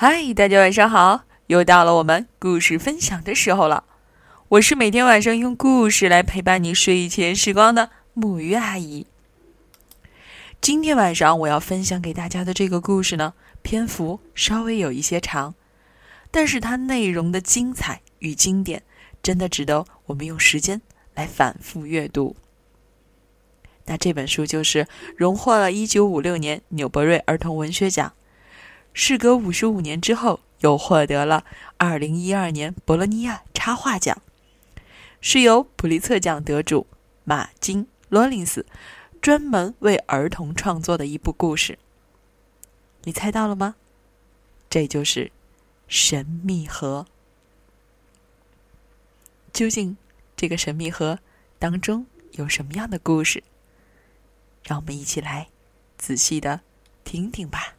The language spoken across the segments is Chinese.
嗨，大家晚上好！又到了我们故事分享的时候了。我是每天晚上用故事来陪伴你睡前时光的木鱼阿姨。今天晚上我要分享给大家的这个故事呢，篇幅稍微有一些长，但是它内容的精彩与经典，真的值得我们用时间来反复阅读。那这本书就是荣获了1956年纽伯瑞儿童文学奖。事隔五十五年之后，又获得了二零一二年博洛尼亚插画奖，是由普利策奖得主马金·罗林斯专门为儿童创作的一部故事。你猜到了吗？这就是《神秘盒》。究竟这个神秘盒当中有什么样的故事？让我们一起来仔细的听听吧。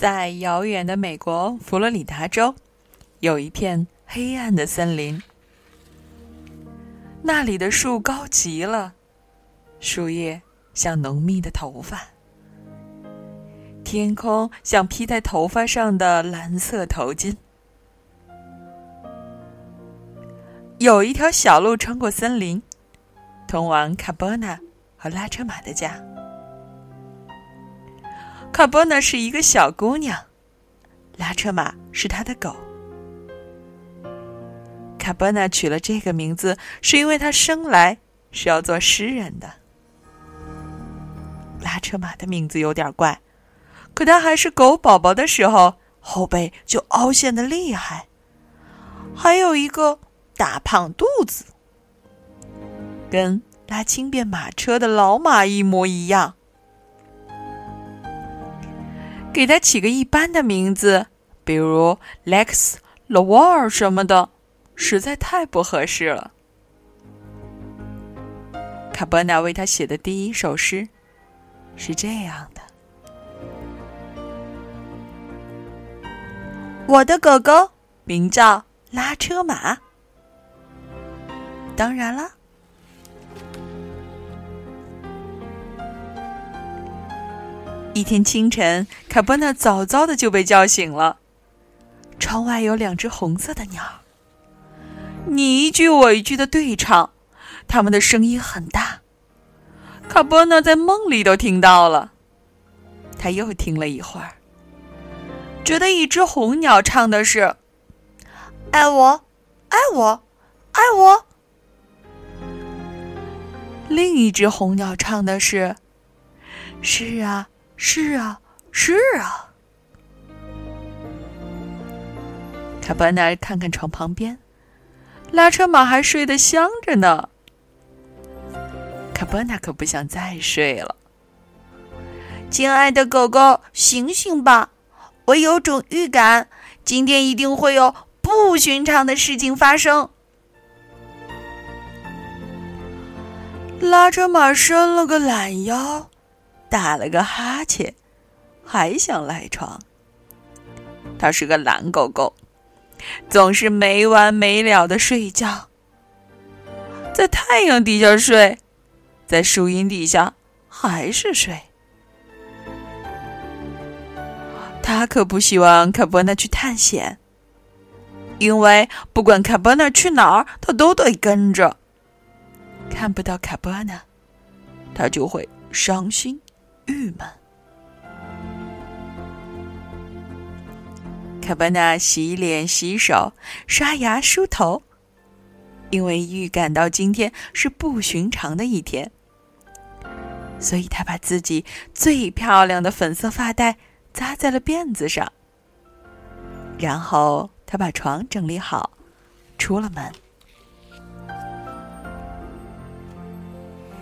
在遥远的美国佛罗里达州，有一片黑暗的森林。那里的树高极了，树叶像浓密的头发，天空像披在头发上的蓝色头巾。有一条小路穿过森林，通往卡波纳和拉车马的家。卡波娜是一个小姑娘，拉车马是她的狗。卡波娜取了这个名字，是因为她生来是要做诗人的。拉车马的名字有点怪，可它还是狗宝宝的时候，后背就凹陷的厉害，还有一个大胖肚子，跟拉轻便马车的老马一模一样。给他起个一般的名字，比如 Lex、l a w a r 什么的，实在太不合适了。卡波纳为他写的第一首诗是这样的：“我的狗狗名叫拉车马。”当然了。一天清晨，卡波纳早早的就被叫醒了。窗外有两只红色的鸟，你一句我一句的对唱，它们的声音很大，卡波纳在梦里都听到了。他又听了一会儿，觉得一只红鸟唱的是“爱我，爱我，爱我”，另一只红鸟唱的是“是啊”。是啊，是啊。卡波纳看看床旁边，拉车马还睡得香着呢。卡波纳可不想再睡了。亲爱的狗狗，醒醒吧！我有种预感，今天一定会有不寻常的事情发生。拉车马伸了个懒腰。打了个哈欠，还想赖床。它是个懒狗狗，总是没完没了的睡觉，在太阳底下睡，在树荫底下还是睡。他可不希望卡波纳去探险，因为不管卡波纳去哪儿，他都得跟着。看不到卡波纳，他就会伤心。郁闷。卡巴纳洗脸、洗手、刷牙、梳头，因为预感到今天是不寻常的一天，所以他把自己最漂亮的粉色发带扎在了辫子上。然后他把床整理好，出了门。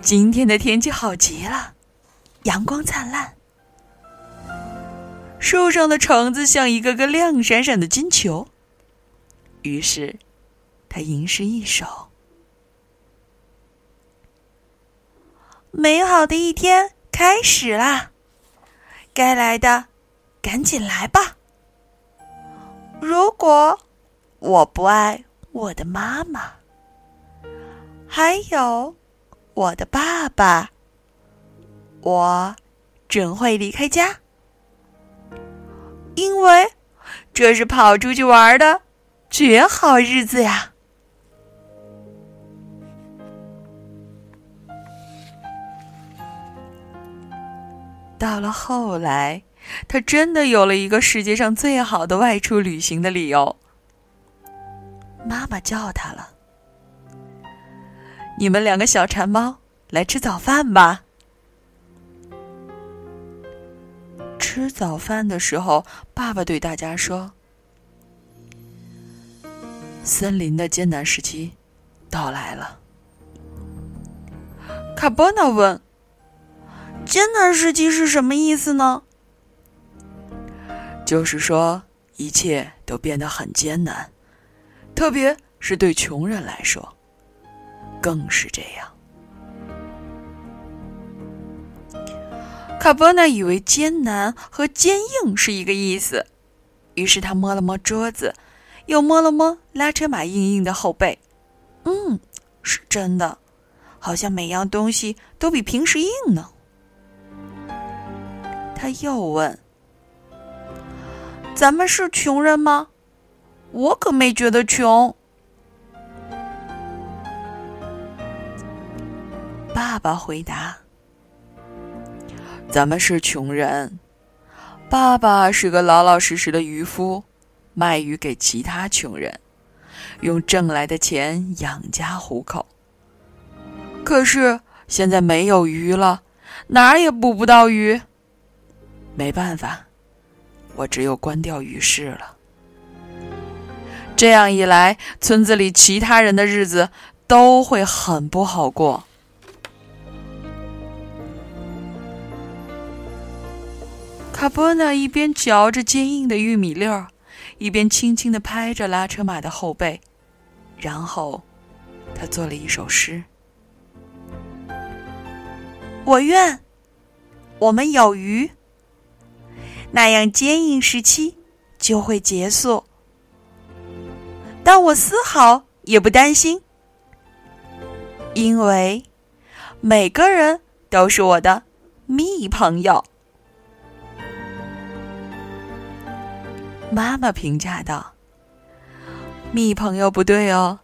今天的天气好极了。阳光灿烂，树上的橙子像一个个亮闪闪的金球。于是，他吟诗一首：“美好的一天开始啦，该来的赶紧来吧。如果我不爱我的妈妈，还有我的爸爸，我准会离开家，因为这是跑出去玩的绝好日子呀。到了后来，他真的有了一个世界上最好的外出旅行的理由。妈妈叫他了：“你们两个小馋猫，来吃早饭吧。”吃早饭的时候，爸爸对大家说：“森林的艰难时期到来了。”卡波纳问。艰难时期是什么意思呢？就是说，一切都变得很艰难，特别是对穷人来说，更是这样。卡波纳以为艰难和坚硬是一个意思，于是他摸了摸桌子，又摸了摸拉车马硬硬的后背。嗯，是真的，好像每样东西都比平时硬呢。他又问：“咱们是穷人吗？我可没觉得穷。”爸爸回答：“咱们是穷人。爸爸是个老老实实的渔夫，卖鱼给其他穷人，用挣来的钱养家糊口。可是现在没有鱼了，哪儿也捕不到鱼。”没办法，我只有关掉鱼市了。这样一来，村子里其他人的日子都会很不好过。卡波纳一边嚼着坚硬的玉米粒儿，一边轻轻的拍着拉车马的后背，然后他做了一首诗：“我愿我们有鱼。”那样坚硬时期就会结束，但我丝毫也不担心，因为每个人都是我的蜜朋友。妈妈评价道：“蜜朋友不对哦，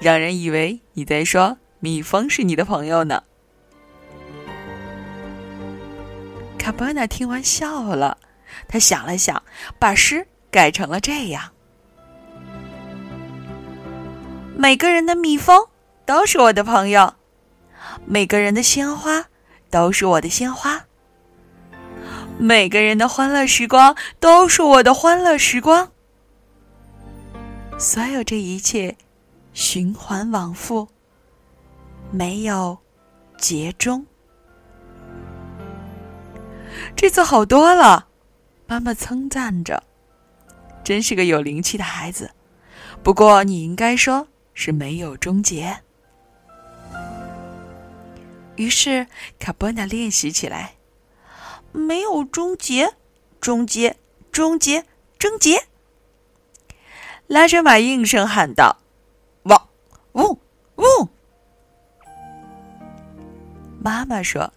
让人以为你在说蜜蜂是你的朋友呢。”卡波纳听完笑了，他想了想，把诗改成了这样：每个人的蜜蜂都是我的朋友，每个人的鲜花都是我的鲜花，每个人的欢乐时光都是我的欢乐时光。所有这一切循环往复，没有结终。这次好多了，妈妈称赞着：“真是个有灵气的孩子。”不过你应该说是没有终结。于是卡波纳练习起来：“没有终结，终结，终结，终结。”拉着马应声喊道：“汪，嗡，嗡。”妈妈说。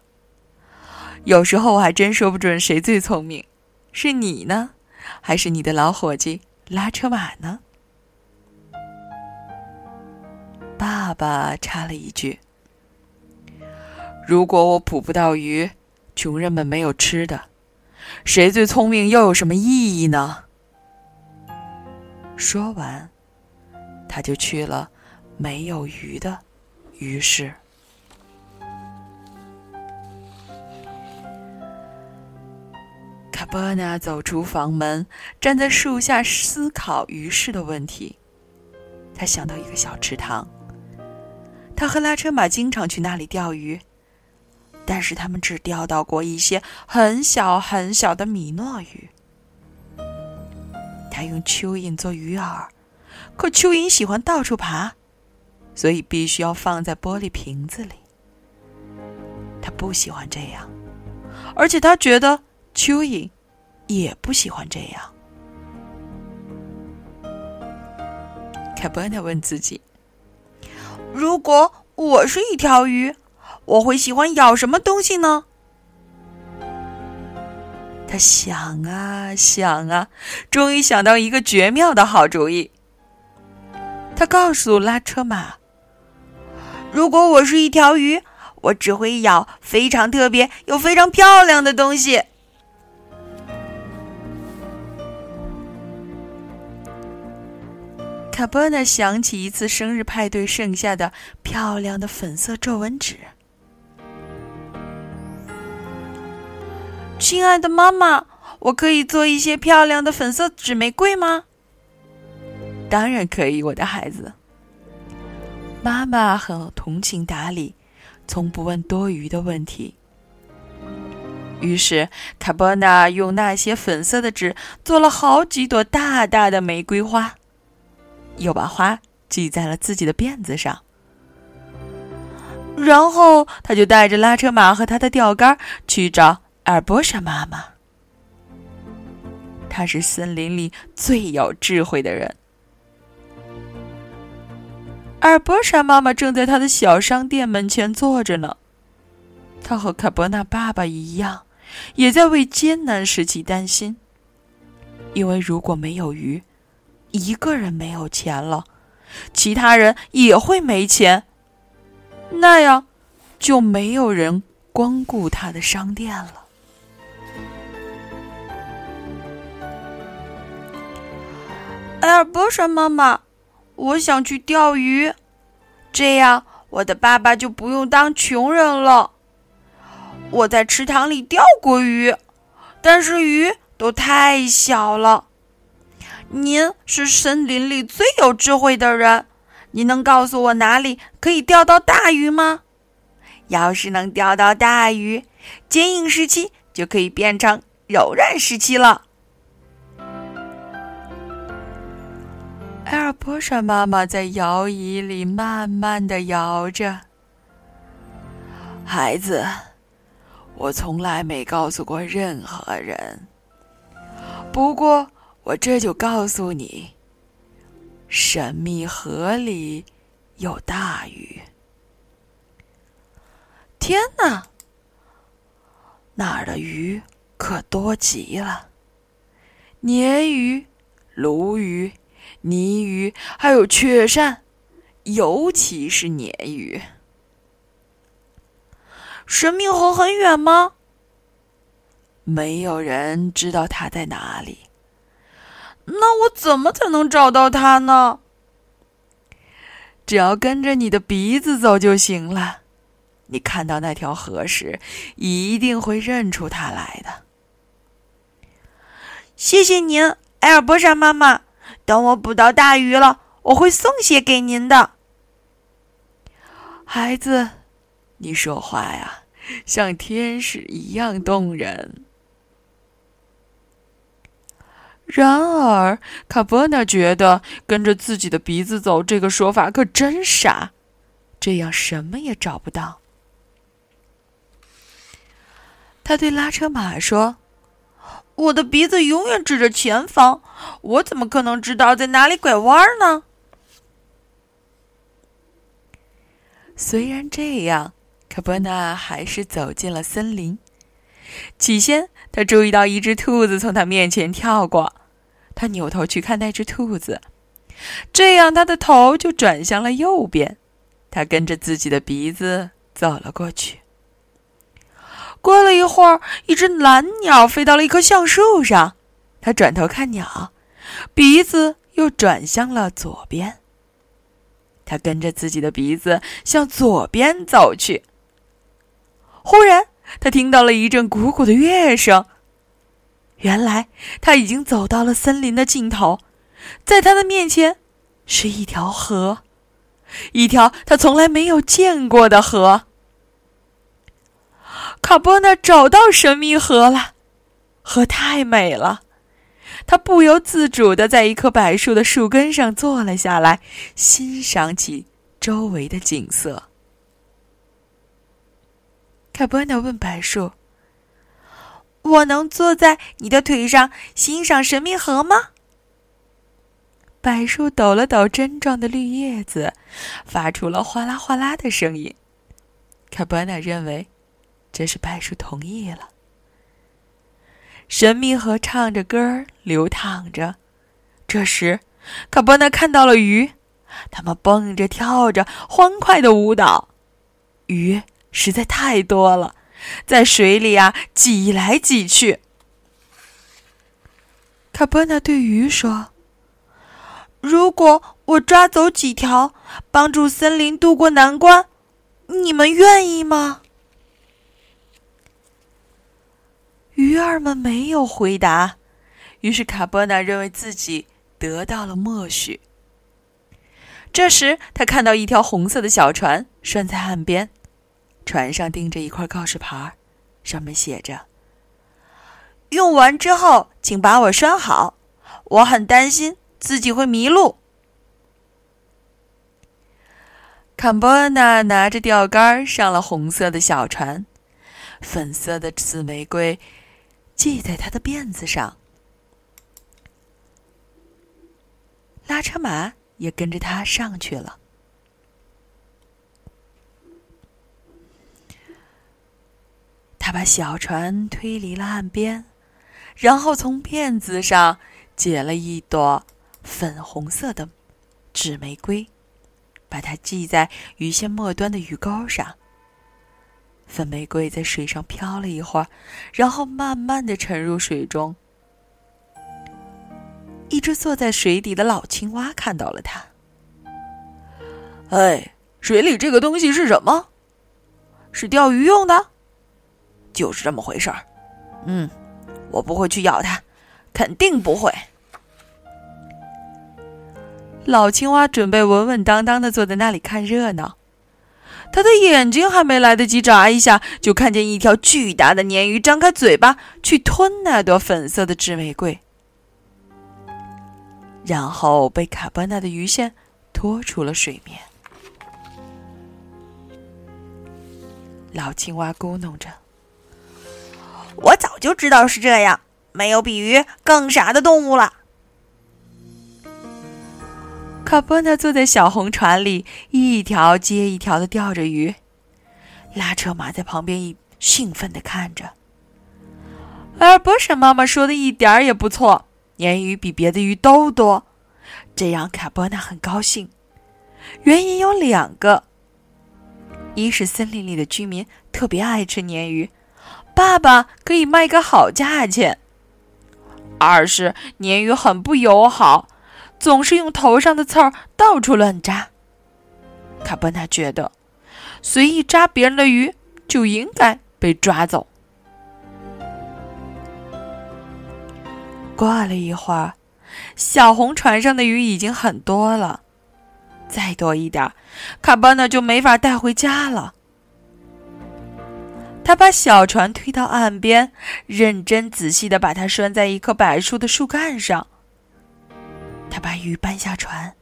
有时候我还真说不准谁最聪明，是你呢，还是你的老伙计拉车马呢？爸爸插了一句：“如果我捕不到鱼，穷人们没有吃的，谁最聪明又有什么意义呢？”说完，他就去了没有鱼的鱼市。卡波纳走出房门，站在树下思考鱼市的问题。他想到一个小池塘，他和拉车马经常去那里钓鱼，但是他们只钓到过一些很小很小的米诺鱼。他用蚯蚓做鱼饵，可蚯蚓喜欢到处爬，所以必须要放在玻璃瓶子里。他不喜欢这样，而且他觉得。蚯蚓也不喜欢这样。卡波纳问自己：“如果我是一条鱼，我会喜欢咬什么东西呢？”他想啊想啊，终于想到一个绝妙的好主意。他告诉拉车马：“如果我是一条鱼，我只会咬非常特别又非常漂亮的东西。”卡波纳想起一次生日派对剩下的漂亮的粉色皱纹纸。亲爱的妈妈，我可以做一些漂亮的粉色纸玫瑰吗？当然可以，我的孩子。妈妈很通情达理，从不问多余的问题。于是，卡波纳用那些粉色的纸做了好几朵大大的玫瑰花。又把花系在了自己的辫子上，然后他就带着拉车马和他的钓竿去找尔波莎妈妈。她是森林里最有智慧的人。尔波莎妈妈正在她的小商店门前坐着呢。她和卡伯纳爸爸一样，也在为艰难时期担心，因为如果没有鱼。一个人没有钱了，其他人也会没钱，那样就没有人光顾他的商店了。埃尔波莎妈妈，我想去钓鱼，这样我的爸爸就不用当穷人了。我在池塘里钓过鱼，但是鱼都太小了。您是森林里最有智慧的人，您能告诉我哪里可以钓到大鱼吗？要是能钓到大鱼，坚硬时期就可以变成柔软时期了。埃尔波莎妈妈在摇椅里慢慢的摇着。孩子，我从来没告诉过任何人，不过。我这就告诉你，神秘河里有大鱼。天哪，那儿的鱼可多极了，鲶鱼、鲈鱼、泥鱼，还有雀鳝，尤其是鲶鱼。神秘河很远吗？没有人知道它在哪里。那我怎么才能找到它呢？只要跟着你的鼻子走就行了。你看到那条河时，一定会认出它来的。谢谢您，埃尔波莎妈妈。等我捕到大鱼了，我会送些给您的。孩子，你说话呀，像天使一样动人。然而，卡波纳觉得跟着自己的鼻子走这个说法可真傻，这样什么也找不到。他对拉车马说：“我的鼻子永远指着前方，我怎么可能知道在哪里拐弯呢？”虽然这样，卡波纳还是走进了森林。起先，他注意到一只兔子从他面前跳过。他扭头去看那只兔子，这样他的头就转向了右边。他跟着自己的鼻子走了过去。过了一会儿，一只蓝鸟飞到了一棵橡树上。他转头看鸟，鼻子又转向了左边。他跟着自己的鼻子向左边走去。忽然，他听到了一阵鼓鼓的乐声。原来他已经走到了森林的尽头，在他的面前是一条河，一条他从来没有见过的河。卡波纳找到神秘河了，河太美了，他不由自主的在一棵柏树的树根上坐了下来，欣赏起周围的景色。卡波纳问柏树。我能坐在你的腿上欣赏神秘河吗？柏树抖了抖针状的绿叶子，发出了哗啦哗啦的声音。卡波纳认为，这是柏树同意了。神秘河唱着歌流淌着，这时，卡波纳看到了鱼，它们蹦着跳着，欢快的舞蹈。鱼实在太多了，在水里啊挤来挤去。卡波纳对鱼说：“如果我抓走几条，帮助森林渡过难关，你们愿意吗？”鱼儿们没有回答，于是卡波纳认为自己得到了默许。这时，他看到一条红色的小船拴在岸边，船上钉着一块告示牌，上面写着：“用完之后，请把我拴好，我很担心自己会迷路。”卡波纳拿着钓竿上了红色的小船，粉色的紫玫瑰。系在他的辫子上，拉车马也跟着他上去了。他把小船推离了岸边，然后从辫子上解了一朵粉红色的纸玫瑰，把它系在鱼线末端的鱼钩上。粉玫瑰在水上漂了一会儿，然后慢慢的沉入水中。一只坐在水底的老青蛙看到了它。哎，水里这个东西是什么？是钓鱼用的？就是这么回事儿。嗯，我不会去咬它，肯定不会。老青蛙准备稳稳当当的坐在那里看热闹。他的眼睛还没来得及眨一下，就看见一条巨大的鲶鱼张开嘴巴去吞那朵粉色的纸玫瑰，然后被卡巴纳的鱼线拖出了水面。老青蛙咕哝着：“我早就知道是这样，没有比鱼更傻的动物了。”卡波纳坐在小红船里，一条接一条的钓着鱼。拉车马在旁边一兴奋的看着。而波什妈妈说的一点儿也不错，鲶鱼比别的鱼都多，这让卡波纳很高兴。原因有两个：一是森林里的居民特别爱吃鲶鱼，爸爸可以卖个好价钱；二是鲶鱼很不友好。总是用头上的刺儿到处乱扎。卡波纳觉得，随意扎别人的鱼就应该被抓走。过了一会儿，小红船上的鱼已经很多了，再多一点，卡波纳就没法带回家了。他把小船推到岸边，认真仔细的把它拴在一棵柏树的树干上。他把鱼搬下船，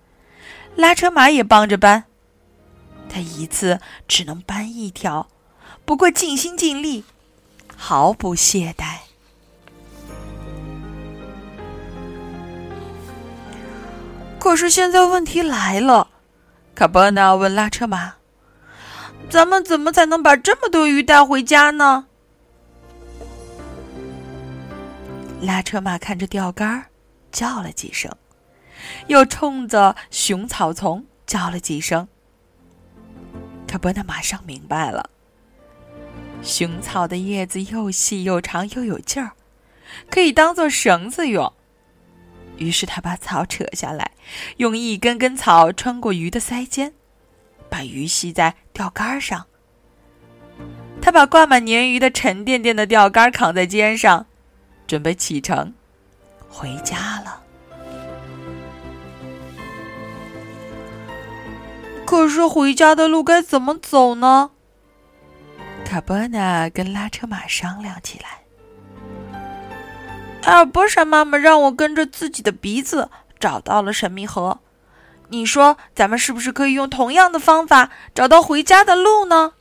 拉车马也帮着搬。他一次只能搬一条，不过尽心尽力，毫不懈怠。可是现在问题来了，卡波纳问拉车马：“咱们怎么才能把这么多鱼带回家呢？”拉车马看着钓竿，叫了几声。又冲着熊草丛叫了几声。卡波纳马上明白了，熊草的叶子又细又长又有劲儿，可以当做绳子用。于是他把草扯下来，用一根根草穿过鱼的腮尖，把鱼系在钓竿上。他把挂满鲶鱼的沉甸甸的钓竿扛在肩上，准备启程回家了。可是回家的路该怎么走呢？卡波纳跟拉车马商量起来。艾尔波莎妈妈让我跟着自己的鼻子找到了神秘河，你说咱们是不是可以用同样的方法找到回家的路呢？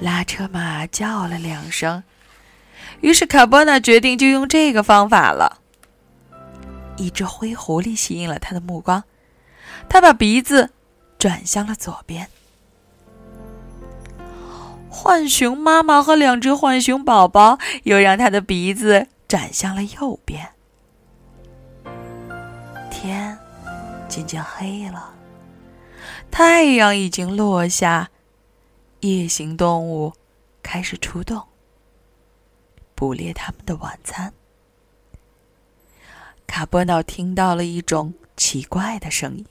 拉车马叫了两声，于是卡波纳决定就用这个方法了。一只灰狐狸吸引了他的目光，他把鼻子转向了左边。浣熊妈妈和两只浣熊宝宝又让他的鼻子转向了右边。天渐渐黑了，太阳已经落下，夜行动物开始出动，捕猎他们的晚餐。卡波诺听到了一种奇怪的声音，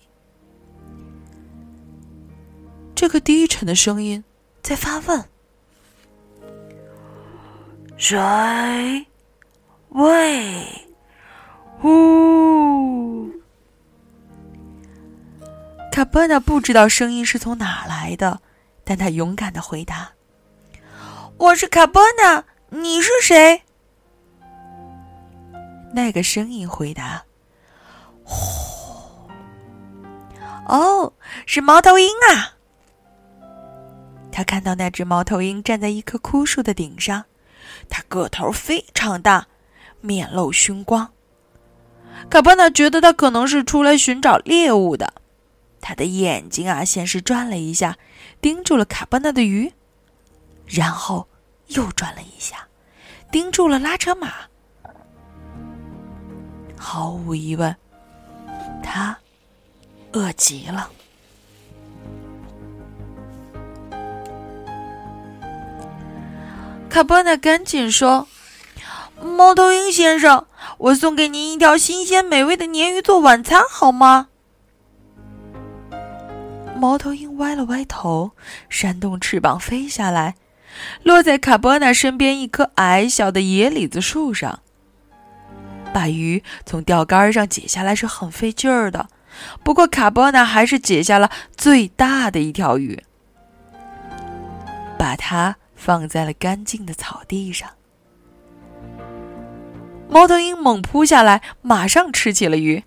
这个低沉的声音在发问：“谁？喂？呜？”卡波诺不知道声音是从哪来的，但他勇敢的回答：“我是卡波诺，你是谁？”那个声音回答：“呼，哦，是猫头鹰啊！”他看到那只猫头鹰站在一棵枯树的顶上，它个头非常大，面露凶光。卡巴纳觉得它可能是出来寻找猎物的。他的眼睛啊，先是转了一下，盯住了卡巴纳的鱼，然后又转了一下，盯住了拉车马。毫无疑问，他饿极了。卡波纳赶紧说：“猫头鹰先生，我送给您一条新鲜美味的鲶鱼做晚餐，好吗？”猫头鹰歪了歪头，扇动翅膀飞下来，落在卡波纳身边一棵矮小的野李子树上。把鱼从钓竿上解下来是很费劲儿的，不过卡波纳还是解下了最大的一条鱼，把它放在了干净的草地上。猫头鹰猛扑下来，马上吃起了鱼，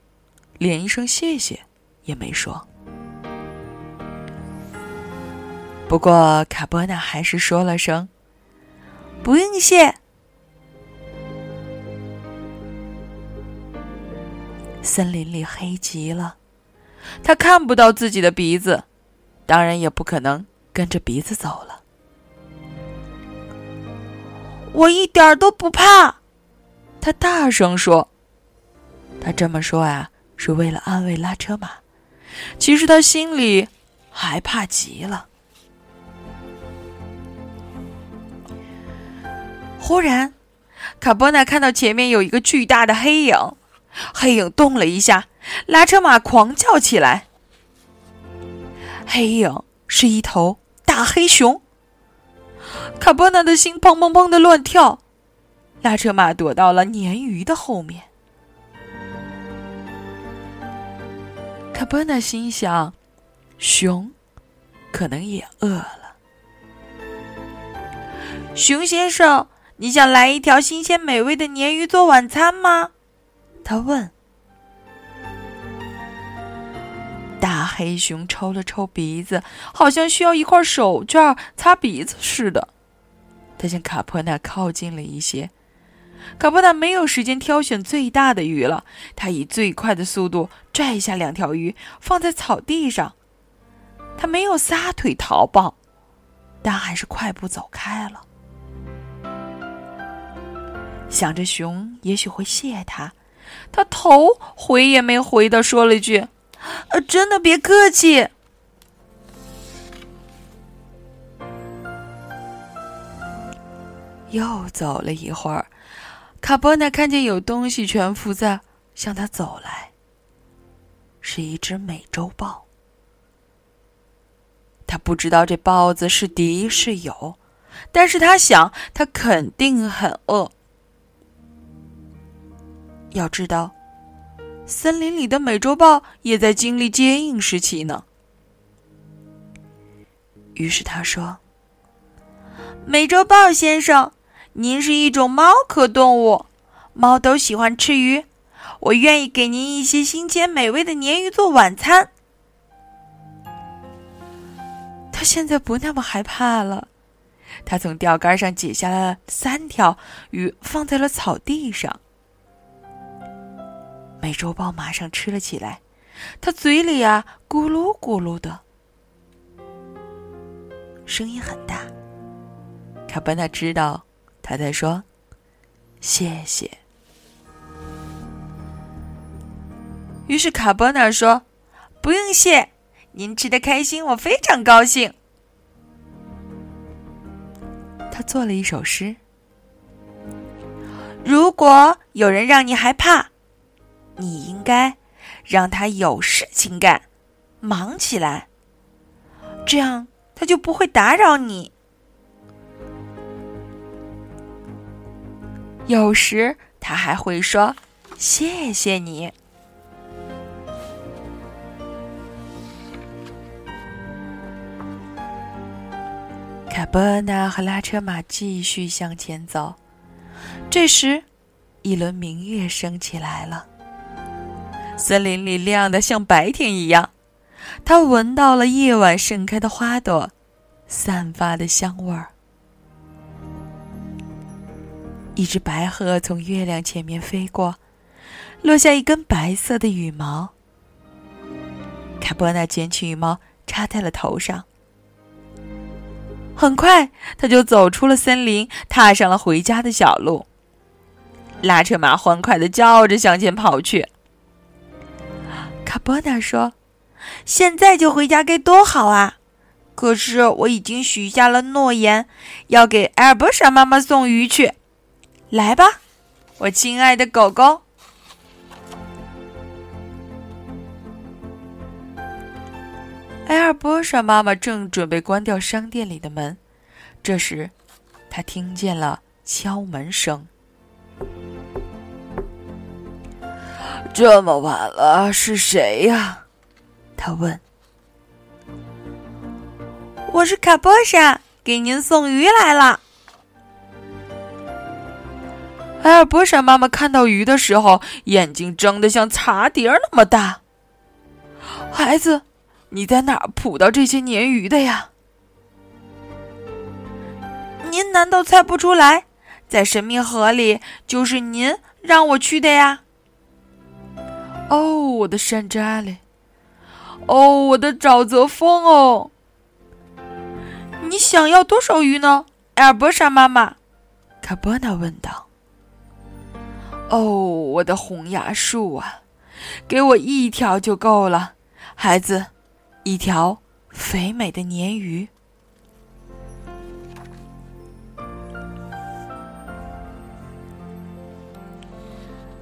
连一声谢谢也没说。不过卡波纳还是说了声：“不用谢。”森林里黑极了，他看不到自己的鼻子，当然也不可能跟着鼻子走了。我一点都不怕，他大声说。他这么说呀，是为了安慰拉车马，其实他心里害怕极了。忽然，卡波纳看到前面有一个巨大的黑影。黑影动了一下，拉车马狂叫起来。黑影是一头大黑熊。卡波纳的心砰砰砰的乱跳，拉车马躲到了鲶鱼的后面。卡波纳心想，熊可能也饿了。熊先生，你想来一条新鲜美味的鲶鱼做晚餐吗？他问：“大黑熊抽了抽鼻子，好像需要一块手绢擦鼻子似的。他向卡波纳靠近了一些。卡波纳没有时间挑选最大的鱼了，他以最快的速度拽下两条鱼，放在草地上。他没有撒腿逃跑，但还是快步走开了，想着熊也许会谢他。”他头回也没回的说了一句：“呃，真的别客气。”又走了一会儿，卡波纳看见有东西蜷伏在向他走来，是一只美洲豹。他不知道这豹子是敌是友，但是他想，他肯定很饿。要知道，森林里的美洲豹也在经历坚硬时期呢。于是他说：“美洲豹先生，您是一种猫科动物，猫都喜欢吃鱼，我愿意给您一些新鲜美味的鲶鱼做晚餐。”他现在不那么害怕了，他从钓竿上解下来了三条鱼，放在了草地上。美洲豹马上吃了起来，它嘴里啊咕噜咕噜的，声音很大。卡波纳知道他在说谢谢，于是卡波纳说：“不用谢，您吃的开心，我非常高兴。”他做了一首诗：“如果有人让你害怕，你应该让他有事情干，忙起来，这样他就不会打扰你。有时他还会说谢谢你。”卡波纳和拉车马继续向前走。这时，一轮明月升起来了，森林里亮得像白天一样。他闻到了夜晚盛开的花朵散发的香味儿。一只白鹤从月亮前面飞过，落下一根白色的羽毛。卡波纳捡起羽毛，插在了头上。很快，他就走出了森林，踏上了回家的小路。拉车马欢快的叫着向前跑去。卡波纳说：“现在就回家该多好啊！可是我已经许下了诺言，要给埃尔波莎妈妈送鱼去。来吧，我亲爱的狗狗。”埃尔波莎妈妈正准备关掉商店里的门，这时，她听见了敲门声。这么晚了，是谁呀？他问。我是卡波莎，给您送鱼来了。埃尔波莎妈妈看到鱼的时候，眼睛睁得像茶碟那么大。孩子。你在哪儿捕到这些鲶鱼的呀？您难道猜不出来，在神秘河里就是您让我去的呀？哦，我的山楂嘞！哦，我的沼泽风哦！你想要多少鱼呢，埃尔伯莎妈妈？卡波纳问道。哦，我的红牙树啊，给我一条就够了，孩子。一条肥美的鲶鱼。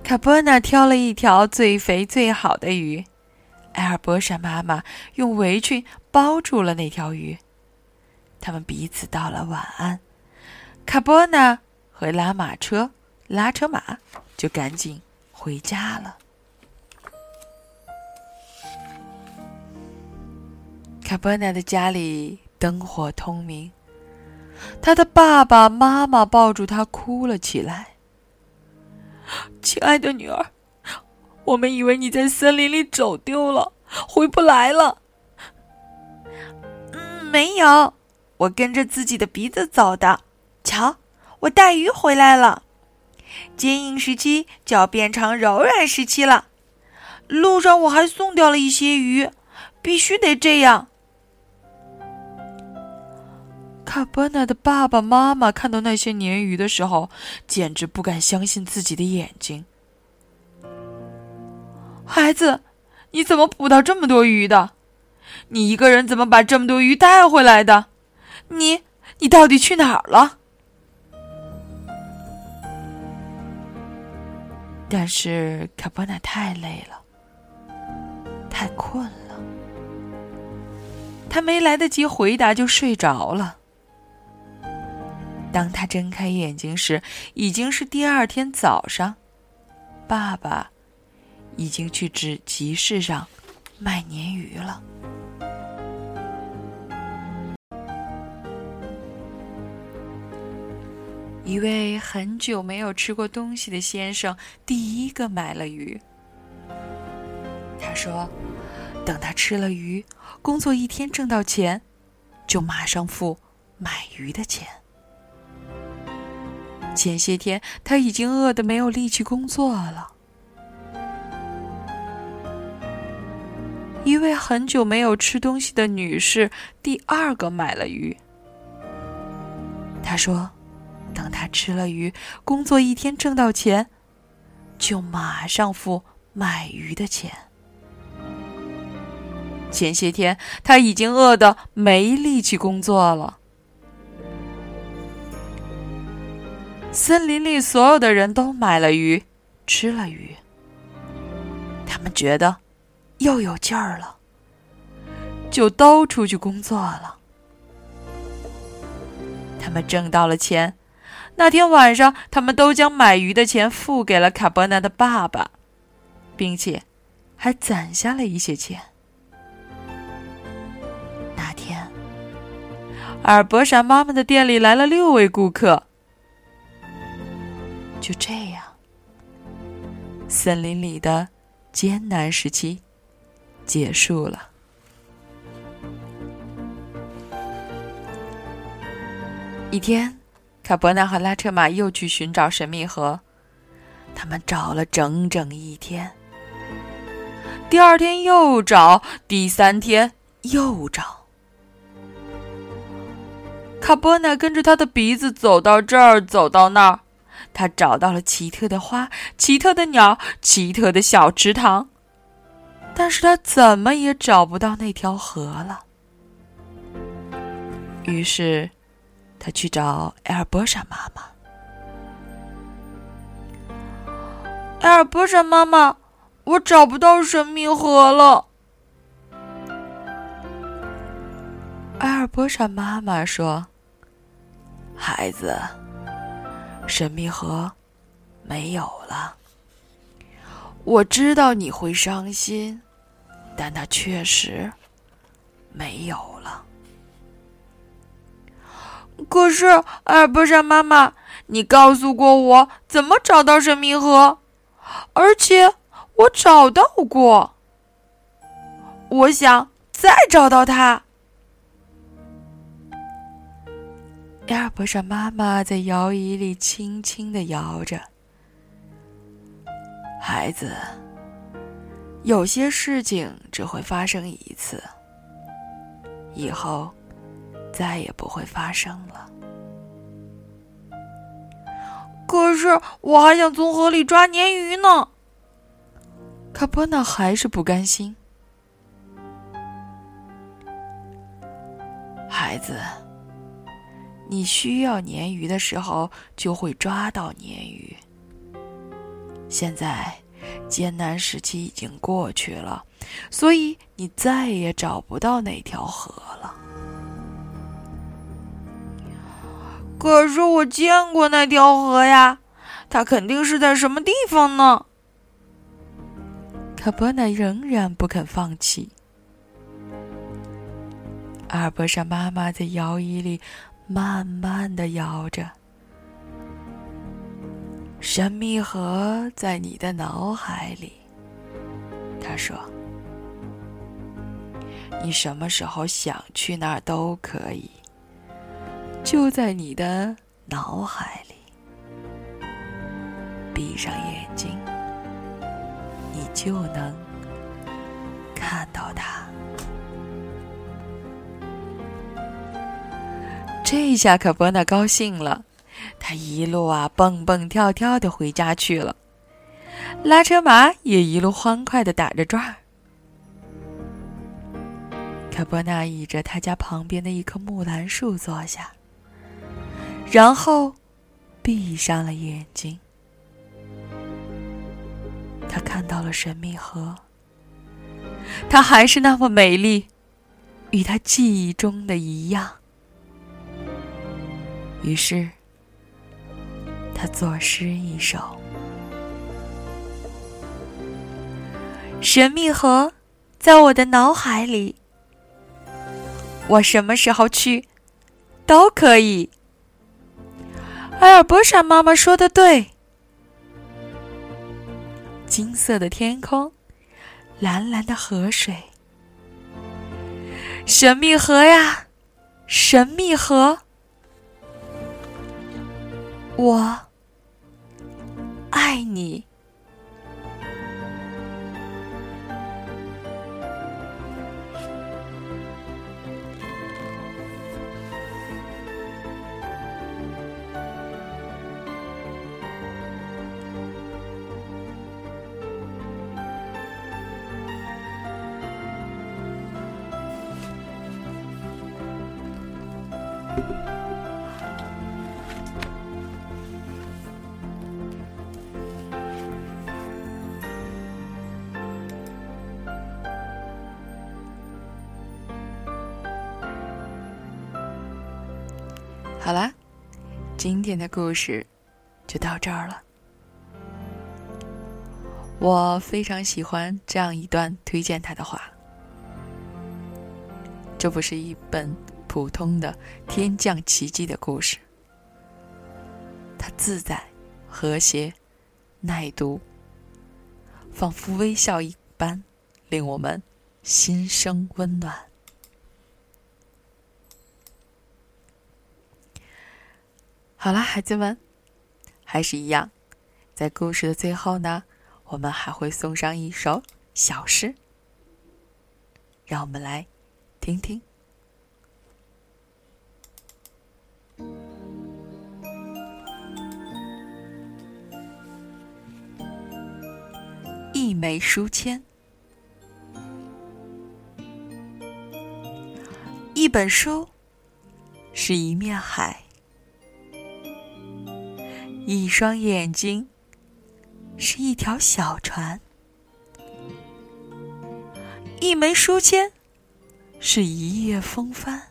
卡波纳挑了一条最肥最好的鱼，埃尔波莎妈妈用围裙包住了那条鱼。他们彼此道了晚安，卡波纳和拉马车拉车马就赶紧回家了。卡波纳的家里灯火通明，他的爸爸妈妈抱住他哭了起来。亲爱的女儿，我们以为你在森林里走丢了，回不来了。嗯，没有，我跟着自己的鼻子走的。瞧，我带鱼回来了。坚硬时期就要变成柔软时期了。路上我还送掉了一些鱼，必须得这样。卡波纳的爸爸妈妈看到那些鲶鱼的时候，简直不敢相信自己的眼睛。孩子，你怎么捕到这么多鱼的？你一个人怎么把这么多鱼带回来的？你，你到底去哪儿了？但是卡波纳太累了，太困了，他没来得及回答就睡着了。当他睁开眼睛时，已经是第二天早上。爸爸已经去集集市上卖鲶鱼了。一位很久没有吃过东西的先生第一个买了鱼。他说：“等他吃了鱼，工作一天挣到钱，就马上付买鱼的钱。前些天他已经饿得没有力气工作了。一位很久没有吃东西的女士第二个买了鱼。她说：“等她吃了鱼，工作一天挣到钱，就马上付买鱼的钱。”前些天他已经饿得没力气工作了。森林里所有的人都买了鱼，吃了鱼。他们觉得。又有劲儿了，就都出去工作了。他们挣到了钱，那天晚上，他们都将买鱼的钱付给了卡伯纳的爸爸，并且还攒下了一些钱。那天，尔伯莎妈妈的店里来了六位顾客。就这样，森林里的艰难时期。结束了。一天，卡伯纳和拉车马又去寻找神秘河，他们找了整整一天。第二天又找，第三天又找。卡波纳跟着他的鼻子走到这儿，走到那儿，他找到了奇特的花、奇特的鸟、奇特的小池塘。但是他怎么也找不到那条河了。于是，他去找埃尔波莎妈妈。埃尔波莎妈妈，我找不到神秘河了。埃尔波莎妈妈说：“孩子，神秘盒没有了。我知道你会伤心。”但它确实没有了。可是，阿尔伯莎妈妈，你告诉过我怎么找到神秘盒，而且我找到过。我想再找到它。阿尔伯莎妈妈在摇椅里轻轻的摇着，孩子。有些事情只会发生一次，以后再也不会发生了。可是我还想从河里抓鲶鱼呢。卡波纳还是不甘心。孩子，你需要鲶鱼的时候就会抓到鲶鱼。现在。艰难时期已经过去了，所以你再也找不到那条河了。可是我见过那条河呀，它肯定是在什么地方呢？卡波纳仍然不肯放弃。阿尔伯莎妈妈在摇椅里慢慢的摇着。神秘河在你的脑海里，他说：“你什么时候想去那儿都可以，就在你的脑海里。闭上眼睛，你就能看到这下可波娜高兴了。他一路啊蹦蹦跳跳的回家去了，拉车马也一路欢快的打着转儿。可波纳倚着他家旁边的一棵木兰树坐下，然后闭上了眼睛。他看到了神秘河，它还是那么美丽，与他记忆中的一样。于是。他作诗一首：“神秘河在我的脑海里，我什么时候去都可以。”埃尔伯莎妈妈说的对，金色的天空，蓝蓝的河水，神秘河呀，神秘河。我爱你。好啦，今天的故事就到这儿了。我非常喜欢这样一段推荐他的话：这不是一本普通的天降奇迹的故事，它自在、和谐、耐读，仿佛微笑一般，令我们心生温暖。好了，孩子们，还是一样，在故事的最后呢，我们还会送上一首小诗，让我们来听听。一枚书签，一本书是一面海。一双眼睛是一条小船，一枚书签是一叶风帆，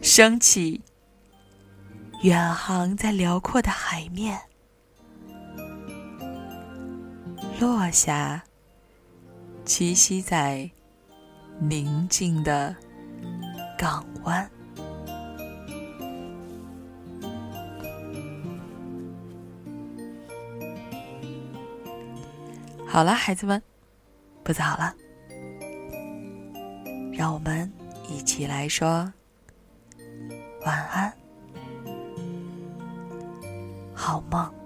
升起，远航在辽阔的海面，落下，栖息在宁静的港湾。好了，孩子们，不早了，让我们一起来说晚安，好梦。